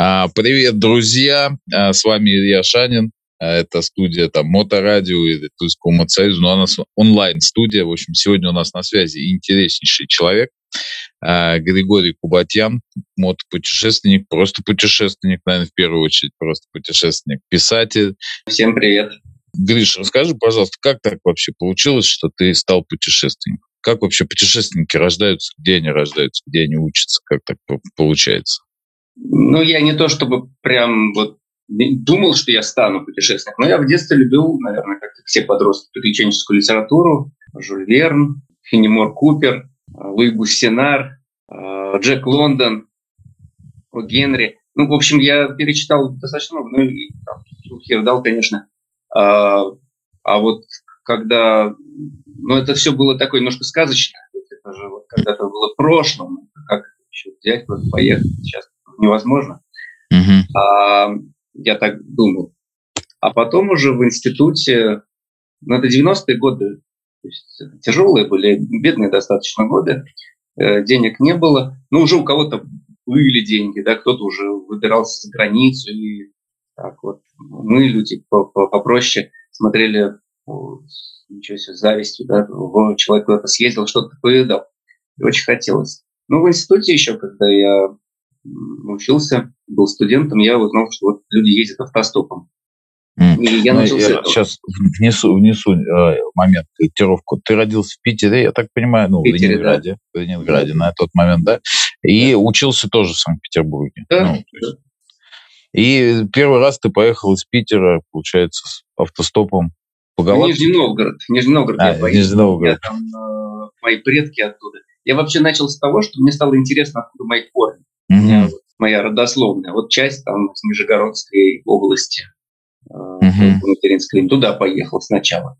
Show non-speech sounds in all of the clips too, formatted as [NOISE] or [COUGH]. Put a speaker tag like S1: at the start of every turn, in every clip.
S1: А, привет, друзья! А, с вами Илья Шанин. А, это студия там Моторадио или Тульского мотосоюза, но у нас онлайн-студия. В общем, сегодня у нас на связи интереснейший человек. Григорий Кубатьян, мотопутешественник, просто путешественник, наверное, в первую очередь просто путешественник, писатель.
S2: Всем привет.
S1: Гриш, расскажи, пожалуйста, как так вообще получилось, что ты стал путешественником? Как вообще путешественники рождаются, где они рождаются, где они учатся, как так получается?
S2: Ну, я не то чтобы прям вот думал, что я стану путешественником, но я в детстве любил, наверное, как все подростки, приключенческую литературу. Жюль Верн, Фенемор Купер, Луи Буссенар, Джек Лондон, О Генри. Ну, в общем, я перечитал достаточно много. Ну, и там, Хердал, конечно. А, а вот когда... Ну, это все было такое немножко сказочное. Это же вот когда-то было прошлым. Как еще взять, поехать. Сейчас невозможно. Uh-huh. А, я так думал. А потом уже в институте, ну это 90-е годы, то есть тяжелые были, бедные достаточно годы, э, денег не было. Ну уже у кого-то были деньги, да, кто-то уже выбирался за границу. И так вот мы, люди попроще, смотрели ничего себе, с завистью, да, человек куда-то съездил, что-то повидал. И очень хотелось. Ну, в институте еще, когда я учился, был студентом, я узнал, что вот люди ездят автостопом.
S1: И я ну, начал я сейчас внесу, внесу э, момент, корректировку. Ты родился в Питере, я так понимаю, ну, в, Питере, в Ленинграде, да. в Ленинграде на тот момент, да? И да. учился тоже в Санкт-Петербурге. Да, ну, да. И первый раз ты поехал из Питера, получается, с автостопом
S2: по галактике? Нижний Новгород. Нижний Новгород а, я поехал. Нижний Новгород. Я там, э, мои предки оттуда. Я вообще начал с того, что мне стало интересно, откуда мои корни. Mm-hmm. Моя родословная. Вот часть там с Нижегородской области, mm-hmm. материнской, туда поехал сначала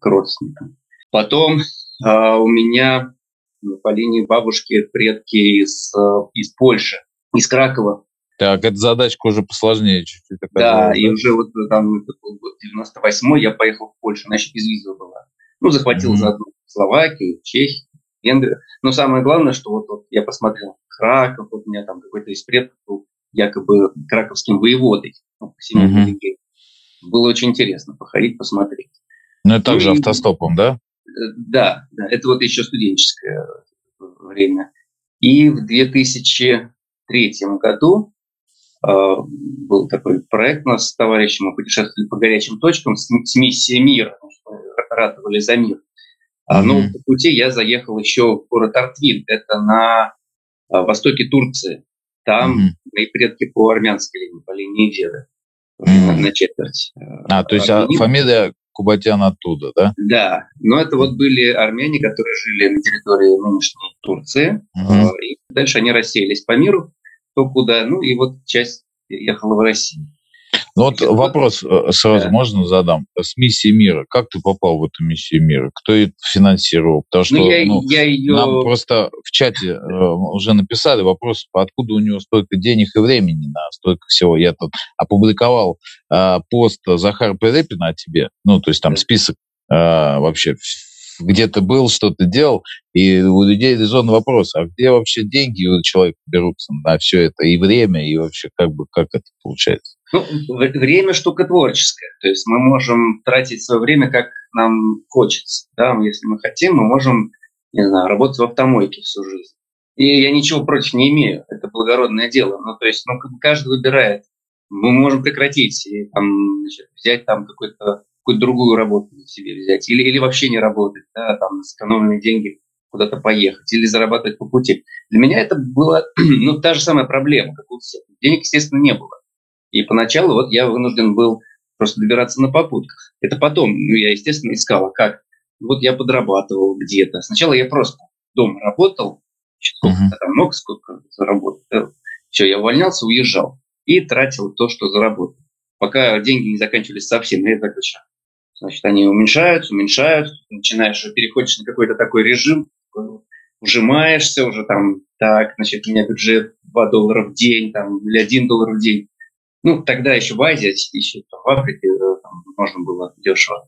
S2: к родственникам. Потом э, у меня ну, по линии бабушки предки из, э, из Польши, из Кракова.
S1: Так, эта задачка уже посложнее чуть-чуть.
S2: Да, была, и да? уже вот там это был год 98 я поехал в Польшу, еще без визы была. Ну, захватил mm-hmm. заодно Словакию, Чехию, Венгрию. Но самое главное, что вот, вот я посмотрел Краков, вот у меня там какой-то из предков был якобы краковским воеводой ну, mm-hmm. Было очень интересно походить, посмотреть.
S1: Ну, это также ну, автостопом, да?
S2: Э, да, да, это вот еще студенческое время. И в 2003 году э, был такой проект у нас с товарищем, мы путешествовали по горячим точкам с, с миссией мира, мы ратовали за мир. Mm-hmm. Но по пути я заехал еще в город Артвин, это на а, востоке Турции. Там mm-hmm. мои предки по армянской линии, по линии деда. Mm-hmm. На четверть.
S1: А, то есть а, фамилия Кубатян оттуда, да?
S2: Да, но это вот были армяне, которые жили на территории нынешней Турции. Mm-hmm. И дальше они рассеялись по миру, то куда, ну и вот часть ехала в Россию.
S1: Ну вот вопрос э, сразу да. можно задам. С миссией мира. Как ты попал в эту миссию мира? Кто это финансировал? Потому ну, что ну, я, ну, я ее... нам просто в чате э, уже написали вопрос, откуда у него столько денег и времени на столько всего. Я тут опубликовал э, пост Захара Перепина о тебе. Ну, то есть там да. список э, вообще где то был, что то делал, и у людей резонный вопрос, а где вообще деньги у человека берутся на все это, и время, и вообще как бы, как это получается?
S2: Ну, время штука творческая. То есть мы можем тратить свое время, как нам хочется. Да? Если мы хотим, мы можем, не знаю, работать в автомойке всю жизнь. И я ничего против не имею. Это благородное дело. Ну, то есть, ну, каждый выбирает. Мы можем прекратить и там, значит, взять там какой-то какую-то другую работу себе взять, или, или вообще не работать, да, там, на сэкономленные деньги куда-то поехать, или зарабатывать по пути. Для меня это была, [CLEARS THROAT] ну, та же самая проблема, как у всех. Денег, естественно, не было. И поначалу вот я вынужден был просто добираться на попутках. Это потом, ну, я, естественно, искал, а как. Вот я подрабатывал где-то. Сначала я просто дома работал, сколько uh-huh. там много, сколько заработал. Все, я увольнялся, уезжал и тратил то, что заработал. Пока деньги не заканчивались совсем, я так еще. Значит, они уменьшаются, уменьшаются, начинаешь, переходишь на какой-то такой режим, ужимаешься уже там, так, значит, у меня бюджет 2 доллара в день, там, или 1 доллар в день. Ну, тогда еще в Азии, еще там, в Африке э, там, можно было дешево.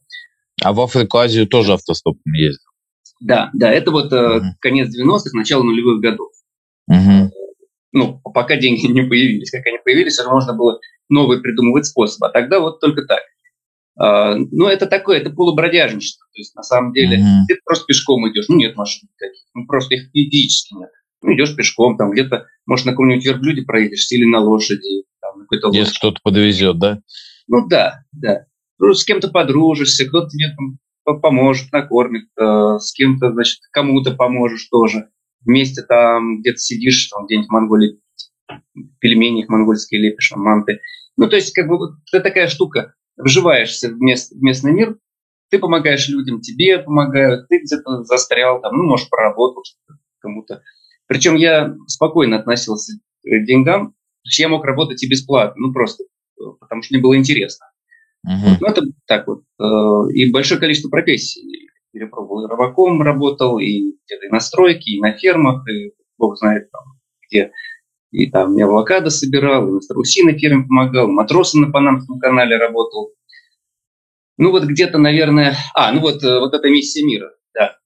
S1: А в Африку, Азию тоже автостопом ездил?
S2: Да, да, это вот uh-huh. конец 90-х, начало нулевых годов. Uh-huh. ну, пока деньги [LAUGHS] не появились. Как они появились, уже можно было новый придумывать способ. А тогда вот только так. А, ну, это такое, это полубродяжничество. То есть, на самом деле, mm-hmm. ты просто пешком идешь. Ну, нет машин никаких. Ну, просто их физически нет. Ну, идешь пешком, там где-то, может, на каком-нибудь верблюде проедешь или на лошади. Там,
S1: на какой-то Если кто-то подвезет, да?
S2: Ну, да, да. Ну, с кем-то подружишься, кто-то тебе там поможет, накормит, э, с кем-то, значит, кому-то поможешь тоже. Вместе там где-то сидишь, там где-нибудь в Монголии, пельмени их монгольские лепишь, манты. Ну, то есть, как бы, это такая штука вживаешься в, мест, в местный мир, ты помогаешь людям, тебе помогают, ты где-то застрял, там, ну, может, проработал кому-то. Причем я спокойно относился к деньгам, то есть я мог работать и бесплатно, ну, просто потому что мне было интересно. Uh-huh. Ну, это так вот. Э, и большое количество профессий перепробовал. И рыбаком работал, и где-то и на стройке, и на фермах, и бог знает там где. И там я авокадо собирал, и на страусиной ферме помогал, матросы на Панамском канале работал. Ну вот где-то, наверное... А, ну вот, э, вот эта миссия мира, да.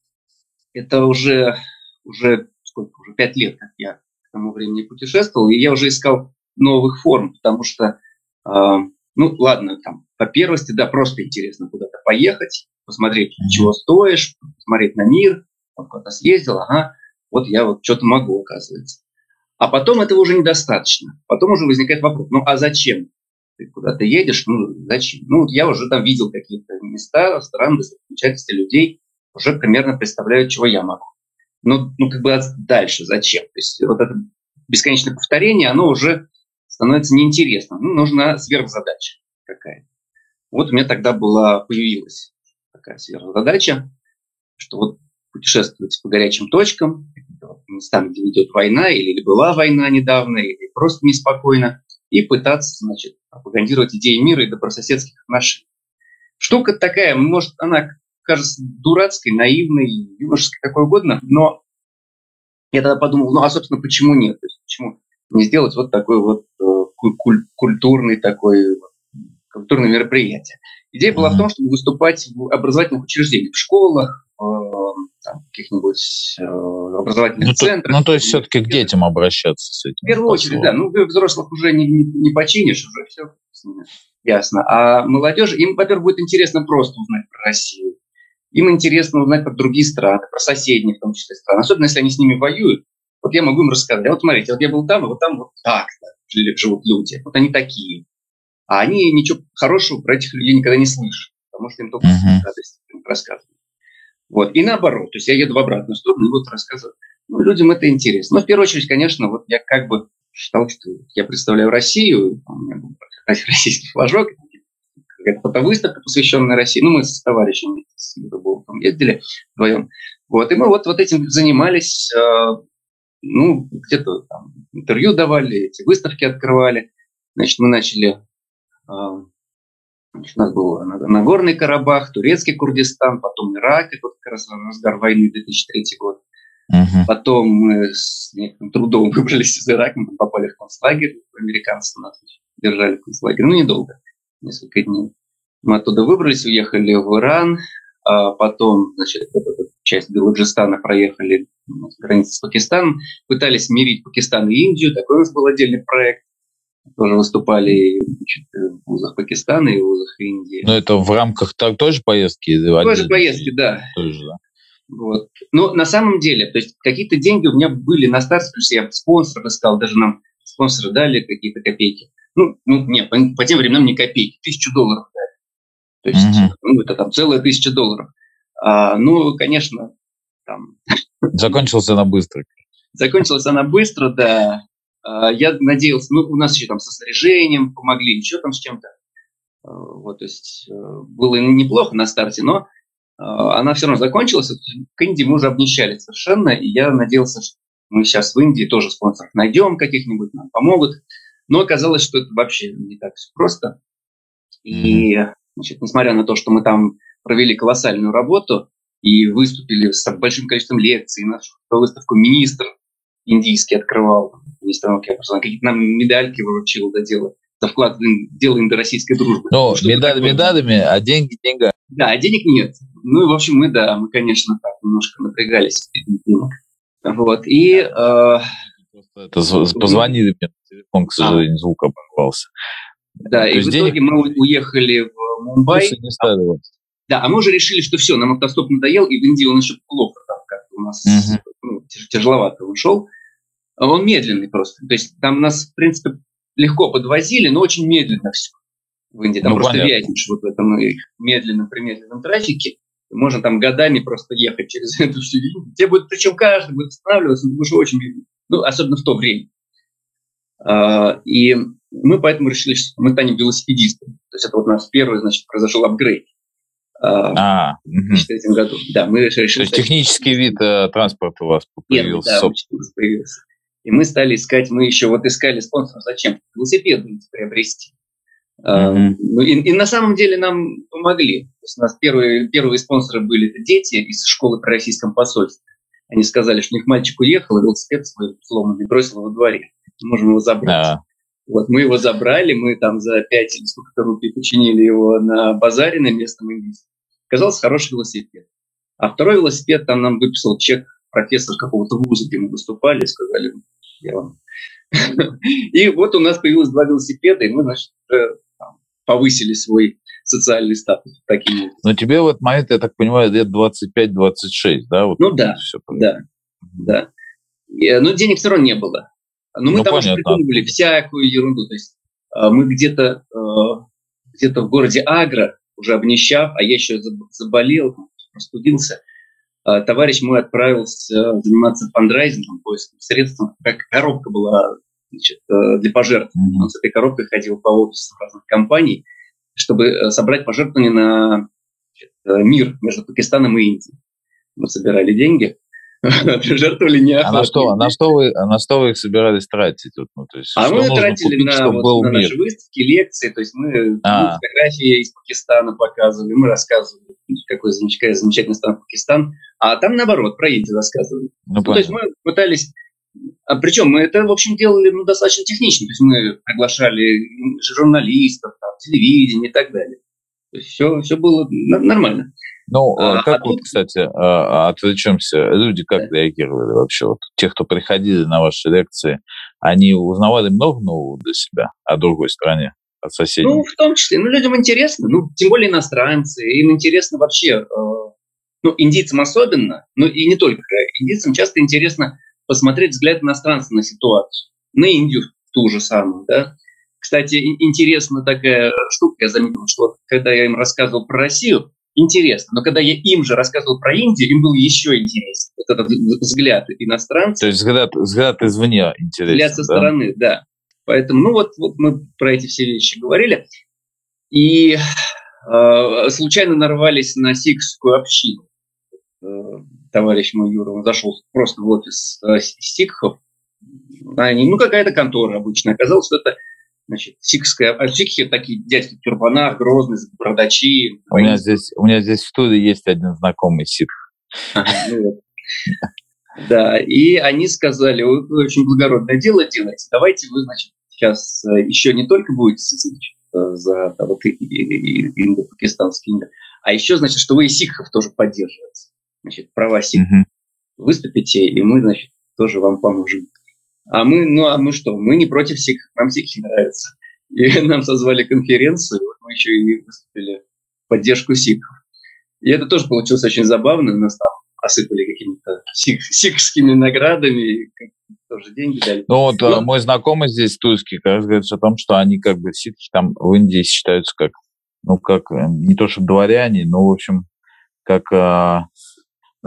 S2: Это уже, уже сколько, уже пять лет, как я к тому времени путешествовал, и я уже искал новых форм, потому что, э, ну ладно, там, по первости, да, просто интересно куда-то поехать, посмотреть, чего стоишь, посмотреть на мир, вот куда-то съездил, ага, вот я вот что-то могу, оказывается. А потом этого уже недостаточно. Потом уже возникает вопрос, ну а зачем? Ты куда-то едешь, ну зачем? Ну я уже там видел какие-то места, страны, достопримечательности людей, уже примерно представляю, чего я могу. Ну, ну как бы дальше зачем? То есть вот это бесконечное повторение, оно уже становится неинтересным. Ну, нужна сверхзадача какая-то. Вот у меня тогда была, появилась такая сверхзадача, что вот путешествовать по горячим точкам, местам, где идет война, или была война недавно, или просто неспокойно, и пытаться, значит, пропагандировать идеи мира и добрососедских отношений. Штука такая, может, она кажется дурацкой, наивной, юношеской, какой угодно, но я тогда подумал, ну, а, собственно, почему нет? То есть, почему не сделать вот такой вот э, куль- культурный такой, культурное мероприятие? Идея была в том, чтобы выступать в образовательных учреждениях, в школах, э, каких-нибудь э, образовательных
S1: ну,
S2: центрах.
S1: То, ну, то есть все-таки к детям обращаться с этим.
S2: В первую очередь, да. Ну, взрослых уже не, не, не починишь, уже все ясно. А молодежь, им, во-первых, будет интересно просто узнать про Россию. Им интересно узнать про другие страны, про соседние, в том числе страны. Особенно, если они с ними воюют. Вот я могу им рассказать. А вот смотрите, вот я был там, и вот там вот так-то живут люди. Вот они такие. А они ничего хорошего про этих людей никогда не слышат, потому что им только uh-huh. радость рассказывают. Вот. И наоборот, то есть я еду в обратную сторону и вот рассказываю. Ну, людям это интересно. Но в первую очередь, конечно, вот я как бы считал, что я представляю Россию, у меня был [LAUGHS] российский флажок, какая-то фотовыставка, посвященная России. Ну, мы с товарищами с Рыболовым ездили вдвоем. Вот, и мы вот, вот этим занимались, э, ну, где-то там интервью давали, эти выставки открывали. Значит, мы начали э, Значит, у нас был Нагорный Карабах, Турецкий Курдистан, потом Ирак, это как раз разгар войны 2003 год. Uh-huh. Потом мы с некоторым трудом [LAUGHS] выбрались из Ирака, мы попали в концлагерь, американцы нас держали в концлагере, ну недолго, несколько дней. Мы оттуда выбрались, уехали в Иран, а потом, значит, часть Белуджистана проехали границу с Пакистаном, пытались мирить Пакистан и Индию, такой у нас был отдельный проект тоже выступали значит, вузах Пакистана и вузах Индии.
S1: Но это в рамках так, тоже поездки?
S2: Тоже поездки, да. Тоже, да. Вот. Но на самом деле, то есть какие-то деньги у меня были на старте, плюс я спонсоров искал, даже нам спонсоры дали какие-то копейки. Ну, ну нет, по, по тем временам не копейки, тысячу долларов дали. То есть, угу. ну, это там целая тысяча долларов. А, ну, конечно, там...
S1: Закончился она быстро.
S2: Закончилась она быстро, да. А, я надеялся, ну, у нас еще там со снаряжением помогли, еще там с чем-то. А, вот, то есть э, было неплохо на старте, но а, она все равно закончилась. К Индии мы уже обнищали совершенно, и я надеялся, что мы сейчас в Индии тоже спонсоров найдем каких-нибудь, нам помогут. Но оказалось, что это вообще не так все просто. И, значит, несмотря на то, что мы там провели колоссальную работу и выступили с большим количеством лекций, нашу выставку министр индийский открывал, выставки образования, какие-то нам медальки выручил до дела за вклад в дело индо-российской дружбы.
S1: Ну, медаль медалями, а деньги деньгами.
S2: Да, а денег нет. Ну, и, в общем, мы, да, мы, конечно, так немножко напрягались денег. Вот, и... Э,
S1: Это позвонили мне на телефон, к сожалению, а. звук оборвался.
S2: Да, То и в итоге денег... мы уехали в Мумбай. Не стали да, а мы уже решили, что все, нам автостоп надоел, и в Индии он еще плохо там как-то у нас угу. ну, тяжеловато ушел. Он медленный просто. То есть там нас, в принципе, легко подвозили, но очень медленно все. В Индии там ну, просто понятно. вязнешь вот в этом медленном, примедленном трафике. Можно там годами просто ехать через [LAUGHS] эту всю линию. Тебе будет, причем каждый будет останавливаться, потому что очень медленно. Ну, особенно в то время. А, и мы поэтому решили, что мы станем велосипедистами. То есть это вот у нас первый, значит, произошел апгрейд.
S1: А, в
S2: 2003 году. Да, мы решили... То
S1: есть технический вид э, транспорта у вас появился? Нет,
S2: да, появился. И мы стали искать, мы еще вот искали спонсоров, зачем велосипед приобрести. Mm-hmm. И, и на самом деле нам помогли. То есть у нас первые, первые спонсоры были это дети из школы при российском посольстве. Они сказали, что у них мальчик уехал, и велосипед свой сломанный бросил во дворе. Мы можем его забрать. Uh-huh. Вот мы его забрали, мы там за 5 или сколько-то рублей починили его на базаре на местном индийском. Оказался хороший велосипед. А второй велосипед там нам выписал чек профессор какого-то вуза, где мы выступали, сказали, я вам. [LAUGHS] И вот у нас появилось два велосипеда, и мы, значит, повысили свой социальный статус таким образом.
S1: Но тебе в этот момент, я так понимаю, лет 25-26, да?
S2: Вот ну да, все да, да. Но денег все равно не было. Но мы ну, там понятно. уже придумывали всякую ерунду. То есть а, мы где-то а, где-то в городе Агра, уже обнищав, а я еще заболел, простудился, товарищ мой отправился заниматься фандрайзингом, поиском средств, как коробка была значит, э, для пожертвований. Он с этой коробкой ходил по офисам разных компаний, чтобы э, собрать пожертвования на значит, э, мир между Пакистаном и Индией. Мы собирали деньги, [LAUGHS]
S1: жертвовали не а на что, на что вы, на что вы их собирались тратить? Вот,
S2: ну, то есть, а мы тратили купить, на, вот, на наши выставки, лекции, то есть мы а. фотографии из Пакистана показывали, мы рассказывали, какой замечательный, замечательный страна Пакистан, а там наоборот, про Индию рассказывали. Ну, ну, то есть мы пытались а причем мы это, в общем, делали ну, достаточно технично. То есть мы приглашали журналистов, там, телевидение и так далее. То есть все, все было нормально.
S1: Ну, а, как а вот, кстати, а, отвлечемся, люди как да. реагировали вообще? Вот, те, кто приходили на ваши лекции, они узнавали много нового для себя о другой стране, от соседей?
S2: Ну, в том числе. Ну, людям интересно, ну, тем более иностранцы, им интересно вообще, э, ну, индийцам особенно, но и не только. Индийцам часто интересно посмотреть взгляд иностранца на ситуацию, на Индию ту же самую, да. Кстати, интересна такая штука, я заметил, что когда я им рассказывал про Россию, интересно, но когда я им же рассказывал про Индию, им было еще интереснее. Вот этот взгляд иностранца.
S1: То есть взгляд, взгляд извне интересен,
S2: Взгляд со да? стороны, да. Поэтому, ну вот, вот мы про эти все вещи говорили. И э, случайно нарвались на сикхскую общину. Э, товарищ мой Юра, он зашел просто в офис э, сикхов. Они, ну, какая-то контора обычная. Оказалось, что это значит, сикхская, а сикхи такие дядьки в тюрбанах, грозные, бардачи.
S1: У меня, здесь, у меня здесь в студии есть один знакомый сикх.
S2: Ну да, и они сказали, вы очень благородное дело делаете, давайте вы, значит, сейчас э, еще не только будете значит, э, за вот, индо-пакистанский мир, а еще, значит, что вы и сикхов тоже поддерживаете значит, права угу. выступите, и мы, значит, тоже вам поможем. А мы, ну а мы что? Мы не против всех, нам всех нравится. И [LAUGHS] нам созвали конференцию, вот мы еще и выступили в поддержку сикхов. И это тоже получилось очень забавно, нас там осыпали какими-то сик, сикхскими наградами, тоже деньги дали.
S1: Ну вот Но... Ну, мой знакомый здесь, тульский, как раз говорит о том, что они как бы сикхи там в Индии считаются как, ну как, э, не то что дворяне, но в общем, как а,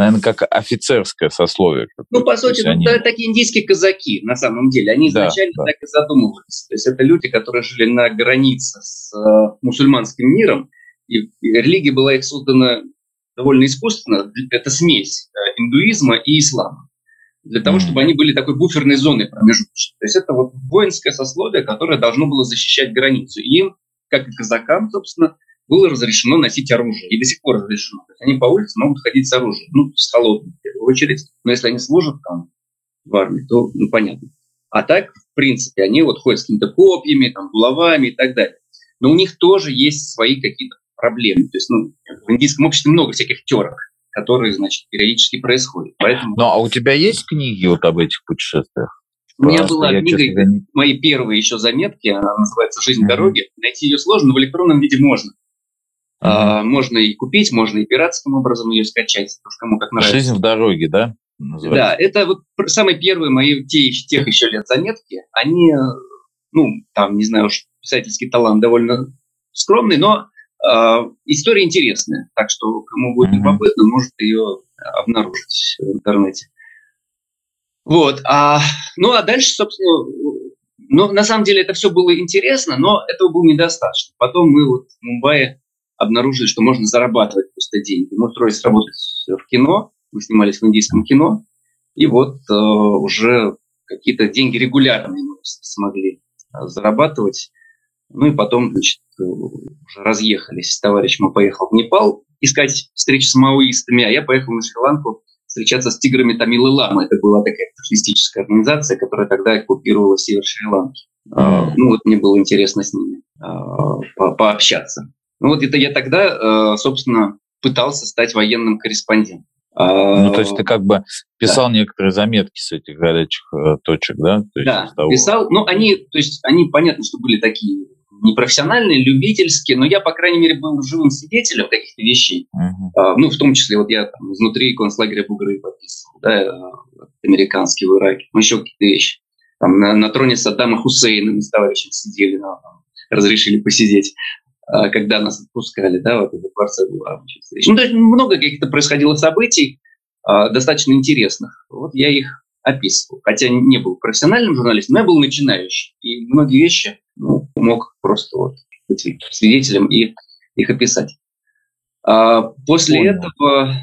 S1: наверное, как офицерское сословие.
S2: Ну, по сути, они... это такие индийские казаки, на самом деле. Они изначально да, да. так и задумывались. То есть это люди, которые жили на границе с э, мусульманским миром, и, и религия была их создана довольно искусственно. Это смесь э, индуизма и ислама. Для того, mm-hmm. чтобы они были такой буферной зоной промежуточной. То есть это вот воинское сословие, которое должно было защищать границу. И им, как и казакам, собственно, было разрешено носить оружие. И до сих пор разрешено. То есть они по улице могут ходить с оружием. Ну, с холодным, в первую очередь. Но если они служат там в армии, то ну, понятно. А так, в принципе, они вот ходят с какими-то копьями, там, булавами и так далее. Но у них тоже есть свои какие-то проблемы. То есть ну, в индийском обществе много всяких терок, которые, значит, периодически происходят. Поэтому...
S1: Ну, а у тебя есть книги вот об этих путешествиях?
S2: У меня была книга, честно... мои первые еще заметки, она называется «Жизнь mm-hmm. дороги». Найти ее сложно, но в электронном виде можно. А, можно и купить, можно и пиратским образом ее скачать, кому как нравится.
S1: «Жизнь в дороге», да?
S2: Называется? Да, это вот самые первые мои те, тех еще лет заметки. Они, ну, там, не знаю уж, писательский талант довольно скромный, но э, история интересная. Так что, кому будет любопытно, может ее обнаружить в интернете. Вот. А, ну, а дальше, собственно, ну, на самом деле это все было интересно, но этого было недостаточно. Потом мы вот в Мумбаи обнаружили, что можно зарабатывать просто деньги. Мы устроились работать в кино, мы снимались в индийском кино, и вот э, уже какие-то деньги регулярные мы смогли э, зарабатывать. Ну и потом, значит, э, уже разъехались. Товарищ мой поехал в Непал искать встречи с маоистами, а я поехал на Шри-Ланку встречаться с тиграми Тамилы Ламы. Это была такая террористическая организация, которая тогда оккупировала север Шри-Ланки. Mm-hmm. Ну вот мне было интересно с ними а, по пообщаться. Ну вот это я тогда, собственно, пытался стать военным корреспондентом.
S1: Ну, то есть ты как бы писал да. некоторые заметки с этих горячих э, точек, да? То
S2: есть да, того... писал. Ну, они, то есть они, понятно, что были такие непрофессиональные, любительские, но я, по крайней мере, был живым свидетелем каких-то вещей. Uh-huh. А, ну, в том числе, вот я там, изнутри концлагеря Бугры подписывал, да, э, американский в Ираке, ну, еще какие-то вещи. Там на, на троне Саддама Хусейна мы с товарищем сидели, ну, там, разрешили посидеть а, когда нас отпускали, да, вот это дворце была Ну, то есть много каких-то происходило событий, а, достаточно интересных. Вот я их описывал. Хотя не был профессиональным журналистом, но я был начинающий. И многие вещи ну, мог просто вот быть свидетелем и их описать. А после Понял. этого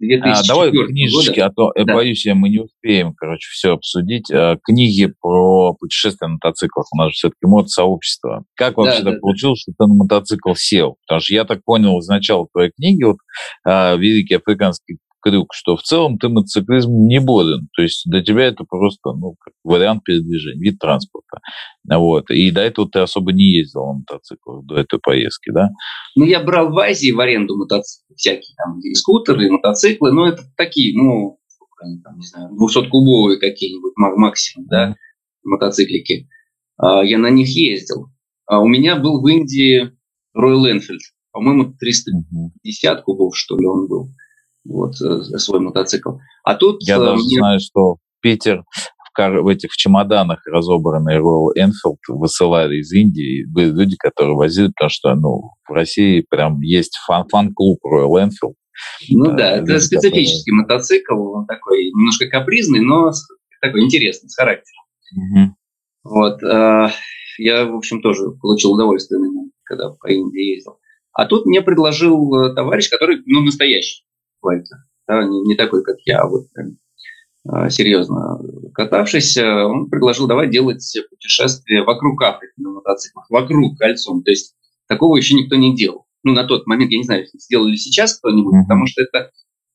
S1: 2004 а, давай книжечки, года. а то, я да. боюсь, я, мы не успеем, короче, все обсудить. А, книги про путешествия на мотоциклах. У нас же все-таки мод-сообщество. Как вообще да, так да, получилось, что ты на мотоцикл сел? Потому что я так понял из начала твоей книги, вот, а, «Великий африканский крюк, что в целом ты мотоциклизм не болен. То есть для тебя это просто ну, как вариант передвижения, вид транспорта. Вот. И до этого ты особо не ездил на мотоциклах, до этой поездки, да?
S2: Ну, я брал в Азии в аренду мотоциклы всякие, там, и скутеры, и мотоциклы, но это такие, ну, там, не знаю, 200-кубовые какие-нибудь максимум, да, мотоциклики. А, я на них ездил. А у меня был в Индии Royal Enfield, по-моему, 350 кубов, что ли, он был вот, э, свой мотоцикл. А тут...
S1: Я даже мне... знаю, что Питер в, этих чемоданах разобранный Royal Enfield высылали из Индии. Были люди, которые возили, потому что ну, в России прям есть фан- фан-клуб Royal Enfield.
S2: Ну да, э, это специфический которые... мотоцикл, он такой немножко капризный, но такой интересный, с характером. Угу. Вот. Э, я, в общем, тоже получил удовольствие когда по Индии ездил. А тут мне предложил товарищ, который, ну, настоящий байке. Да, не, не такой, как я, а вот прям а, серьезно катавшийся, он предложил давай делать путешествие вокруг Африки на мотоциклах, вокруг кольцом. То есть такого еще никто не делал. Ну, на тот момент, я не знаю, сделали сейчас кто-нибудь, mm-hmm. потому что это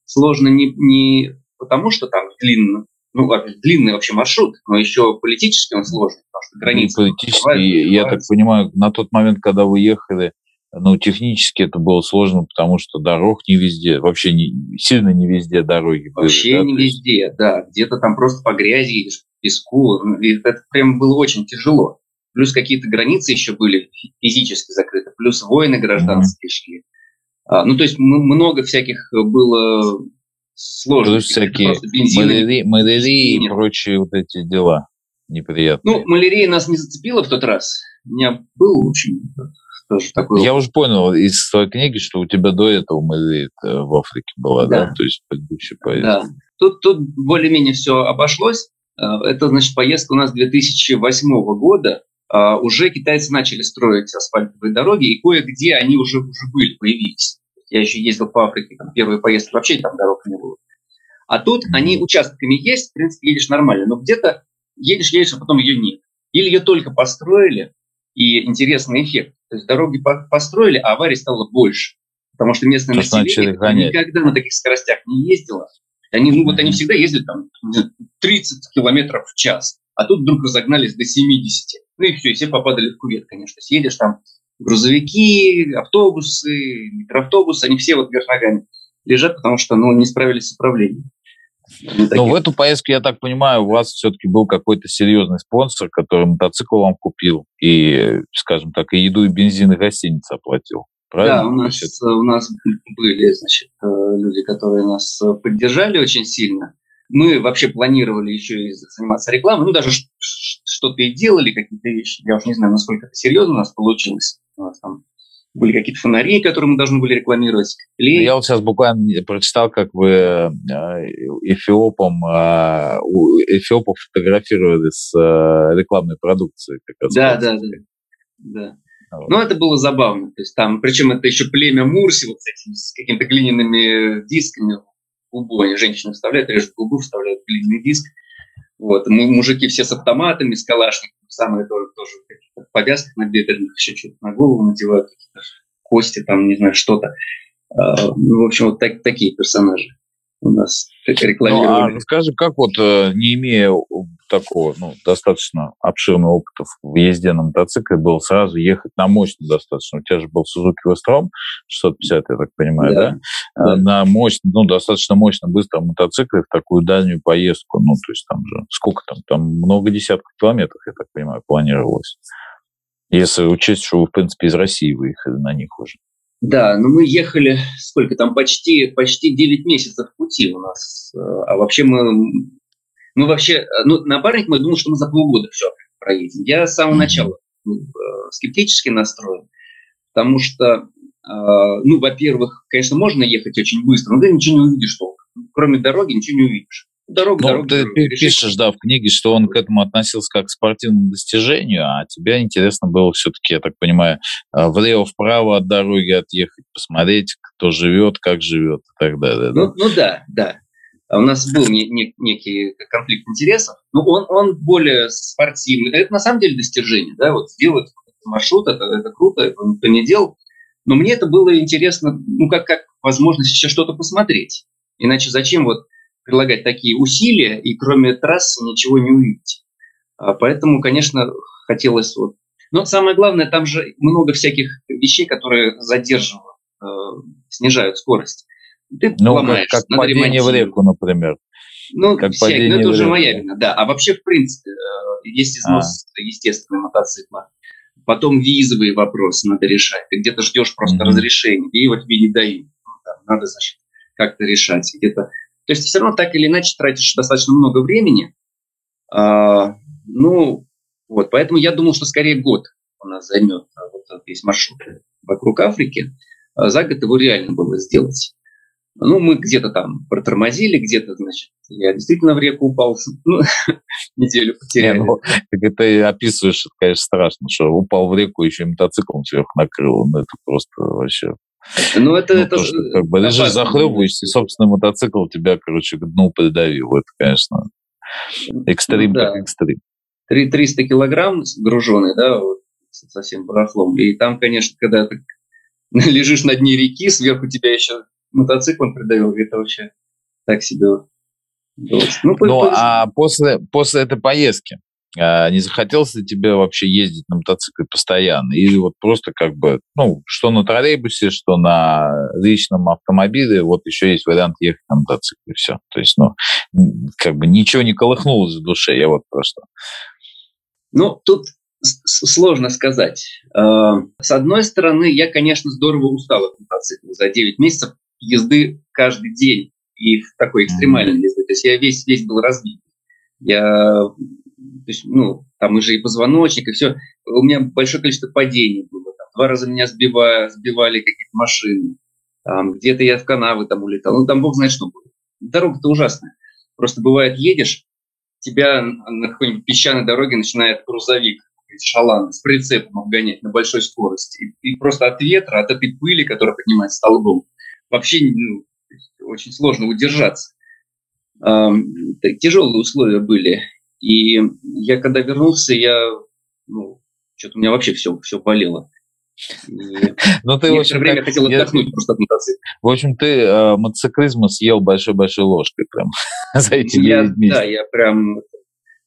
S2: сложно не, не потому, что там длинно, ну, длинный вообще маршрут, но еще политически он сложный, потому что границы...
S1: Ну, политически, я так понимаю, на тот момент, когда вы ехали, ну, технически это было сложно, потому что дорог не везде, вообще не, сильно не везде дороги
S2: были. Вообще да? не везде, да. Где-то там просто по грязи едешь, по песку. И это прям было очень тяжело. Плюс какие-то границы еще были физически закрыты, плюс войны гражданские mm-hmm. шли. А, ну, то есть много всяких было сложностей.
S1: Плюс всякие малярии, малярии и прочие вот эти дела неприятные.
S2: Ну, малярия нас не зацепила в тот раз. У меня был, в общем,
S1: тоже такой... Я уже понял из твоей книги, что у тебя до этого Мэлит э, в Африке была, да? да? То есть предыдущая
S2: поездка. Да. Тут, тут более-менее все обошлось. Э, это, значит, поездка у нас 2008 года. А, уже китайцы начали строить асфальтовые дороги, и кое-где они уже, уже были, появились. Я еще ездил по Африке, там первые поездки вообще там дорог не было. А тут они участками есть, в принципе, едешь нормально, но где-то едешь, едешь, а потом ее нет. Или ее только построили, и интересный эффект. То есть дороги построили, а аварий стало больше. Потому что местное Просто население никогда на таких скоростях не ездило. Они, ну, вот они всегда ездят там 30 километров в час, а тут вдруг разогнались до 70. Ну и все, и все попадали в кувет, конечно. Съедешь там грузовики, автобусы, микроавтобусы, они все вот вверх ногами лежат, потому что ну, не справились с управлением.
S1: Но в эту поездку, я так понимаю, у вас все-таки был какой-то серьезный спонсор, который мотоцикл вам купил и, скажем так, и еду, и бензин, и гостиницу оплатил. Правильно?
S2: Да, у нас, у нас были, значит, э, люди, которые нас поддержали очень сильно. Мы вообще планировали еще и заниматься рекламой, ну, даже что-то и делали, какие-то вещи. Я уж не знаю, насколько это серьезно у нас получилось. У нас там были какие-то фонари, которые мы должны были рекламировать.
S1: Клей. Я вот сейчас буквально прочитал, как вы э, эфиопом, э, эфиопов фотографировали с э, рекламной продукцией.
S2: да, да, да, да. Вот. Ну, это было забавно. То есть там, причем это еще племя Мурси, вот с этими, с какими-то глиняными дисками в губу. Они женщины вставляют, режут губу, вставляют глиняный диск. Вот. Мужики все с автоматами, с калашниками, самые тоже, тоже в повязках на бедренных, еще что-то на голову надевают, кости, там, не знаю, что-то. Uh, ну, в общем, вот так, такие персонажи у нас рекламировали. Ну, а
S1: расскажи, как вот, э, не имея такого, ну, достаточно обширного опыта в езде на мотоцикле, было сразу ехать на мощный достаточно. У тебя же был Suzuki Вестром 650, я так понимаю, да? да? да. На мощный, ну, достаточно мощно быстром мотоцикле в такую дальнюю поездку, ну, то есть там же, сколько там, там много десятков километров, я так понимаю, планировалось. Если учесть, что вы, в принципе, из России выехали на них уже.
S2: Да, но мы ехали, сколько там, почти, почти 9 месяцев пути у нас. Э, а вообще мы, мы вообще, э, ну, напарник мы думал, что мы за полгода все проедем. Я с самого начала ну, э, скептически настроен, потому что, ну, во-первых, конечно, можно ехать очень быстро, но ты ничего не увидишь толком. Кроме дороги ничего не увидишь.
S1: Дорога, ну, дорога, ты дорога, пишешь, да, в книге, что он к этому относился как к спортивному достижению, а тебе интересно было все-таки, я так понимаю, э, влево-вправо от дороги отъехать, посмотреть, кто живет, как живет и так далее.
S2: Да? Ну, ну да, да. А у нас был не, не, некий конфликт интересов, но он, он более спортивный. Это на самом деле достижение, да, вот сделать маршрут, это, это круто, это никто не делал. Но мне это было интересно, ну, как, как возможность еще что-то посмотреть. Иначе зачем вот прилагать такие усилия и кроме трассы ничего не увидеть. А поэтому, конечно, хотелось вот... Но самое главное, там же много всяких вещей, которые задерживают, э, снижают скорость.
S1: Ты ну, ломаешь, как, как падение в реку, например.
S2: Ну, как вся, ну это уже моя вина, да. А вообще, в принципе, э, есть износ а. естественный мотоцикла. Потом визовые вопросы надо решать. Ты где-то ждешь просто mm-hmm. разрешения, и вот тебе не дают. Ну, там, надо, значит, как-то решать. Где-то то есть все равно так или иначе тратишь достаточно много времени. А, ну, вот, поэтому я думал, что скорее год у нас займет а, вот этот весь маршрут вокруг Африки. А за год его реально было сделать. Ну, мы где-то там протормозили, где-то, значит, я действительно в реку упал, [LAUGHS] ну, неделю потеряли. Не, ну,
S1: ты описываешь, это, конечно, страшно, что упал в реку, еще и мотоциклом сверху накрыл. Ну, это просто вообще ну, это, ну, это то, что, как бы, лежишь, захлебываешься, и собственный мотоцикл тебя, короче, к дну придавил. Это, конечно, экстрим ну, да. как экстрим.
S2: 300 килограмм груженный, да, вот, совсем барахлом. И там, конечно, когда ты [LAUGHS] лежишь на дне реки, сверху тебя еще мотоциклом придавил, это вообще так себе.
S1: Ну, ну а после, после этой поездки, не захотелось ли тебе вообще ездить на мотоцикле постоянно? Или вот просто как бы, ну, что на троллейбусе, что на личном автомобиле, вот еще есть вариант ехать на мотоцикле, все. То есть, ну, как бы ничего не колыхнулось в душе, я вот просто...
S2: Ну, тут сложно сказать. А, с одной стороны, я, конечно, здорово устал от мотоцикла за 9 месяцев езды каждый день и в такой экстремальной езды. То есть я весь, весь был разбит. Я то есть, ну, там уже и позвоночник, и все. У меня большое количество падений было. Там, два раза меня сбивали, сбивали какие-то машины. Там, где-то я в канавы там улетал. Ну, там бог знает, что было. Дорога-то ужасная. Просто бывает, едешь, тебя на какой-нибудь песчаной дороге начинает грузовик шалан с прицепом обгонять на большой скорости. И, и просто от ветра, от этой пыли, которая поднимается столбом, вообще ну, очень сложно удержаться. Эм, тяжелые условия были. И я когда вернулся, я, ну, что-то у меня вообще все, все болело.
S1: Но ты, в общем, время как, хотел отдохнуть я, просто от мотоцикла. В общем, ты э, мотоциклизма съел большой-большой ложкой прям [LAUGHS] за эти
S2: я, Да, я прям...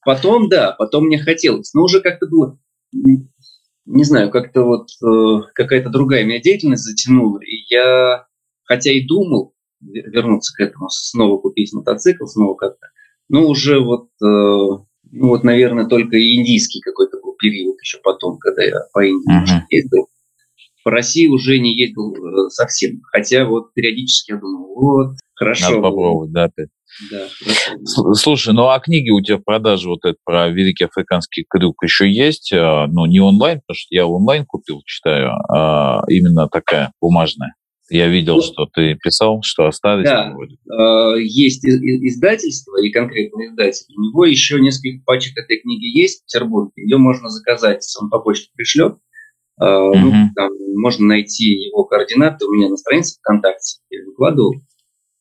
S2: Потом, да, потом мне хотелось. Но уже как-то было... Не знаю, как-то вот э, какая-то другая меня деятельность затянула. И я, хотя и думал, вернуться к этому, снова купить мотоцикл, снова как-то. Ну, уже вот, э, ну, вот, наверное, только индийский какой-то был период еще потом, когда я по Индии uh-huh. ездил. По России уже не ездил э, совсем. Хотя вот периодически я думаю, вот, хорошо.
S1: Надо попробовать, да, опять. Да, Слушай, ну а книги у тебя в продаже вот это про Великий Африканский крюк еще есть? А, ну, не онлайн, потому что я онлайн купил, читаю, а именно такая бумажная. Я видел, что ты писал, что остались.
S2: Да, э, есть издательство и конкретный издатель. У него еще несколько пачек этой книги есть в Петербурге. Ее можно заказать, он по почте пришлет. Э, ну, там можно найти его координаты у меня на странице ВКонтакте. Я выкладывал.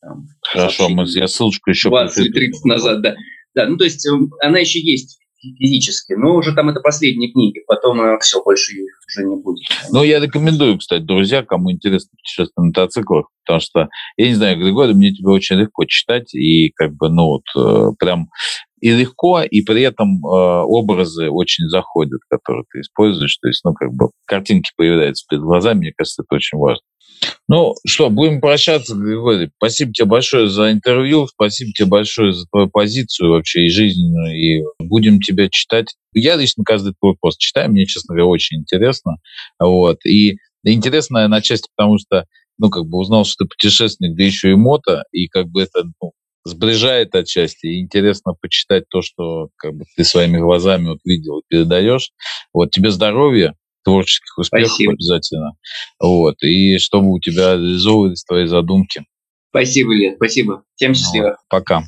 S1: Там, Хорошо, мы, я ссылочку еще
S2: 20 30 назад, да. Да, ну то есть эм, она еще есть физически, но уже там это последние книги, потом э, все, больше их уже не будет.
S1: Ну, я рекомендую, кстати, друзья, кому интересно путешествовать на мотоциклах, потому что, я не знаю, Григорий, мне тебе очень легко читать, и как бы, ну, вот, э, прям и легко, и при этом э, образы очень заходят, которые ты используешь. То есть, ну, как бы картинки появляются перед глазами, мне кажется, это очень важно. Ну что, будем прощаться, Григорий. Спасибо тебе большое за интервью, спасибо тебе большое за твою позицию вообще и жизненную, и будем тебя читать. Я лично каждый твой пост читаю, мне, честно говоря, очень интересно. Вот. И интересно на части, потому что ну, как бы узнал, что ты путешественник, да еще и мото, и как бы это ну, сближает отчасти. И интересно почитать то, что как бы ты своими глазами вот видел и передаешь. Вот тебе здоровья, творческих успехов Спасибо. обязательно. Вот. И чтобы у тебя реализовывались твои задумки.
S2: Спасибо, Лет. Спасибо. Всем счастливо. Вот.
S1: Пока.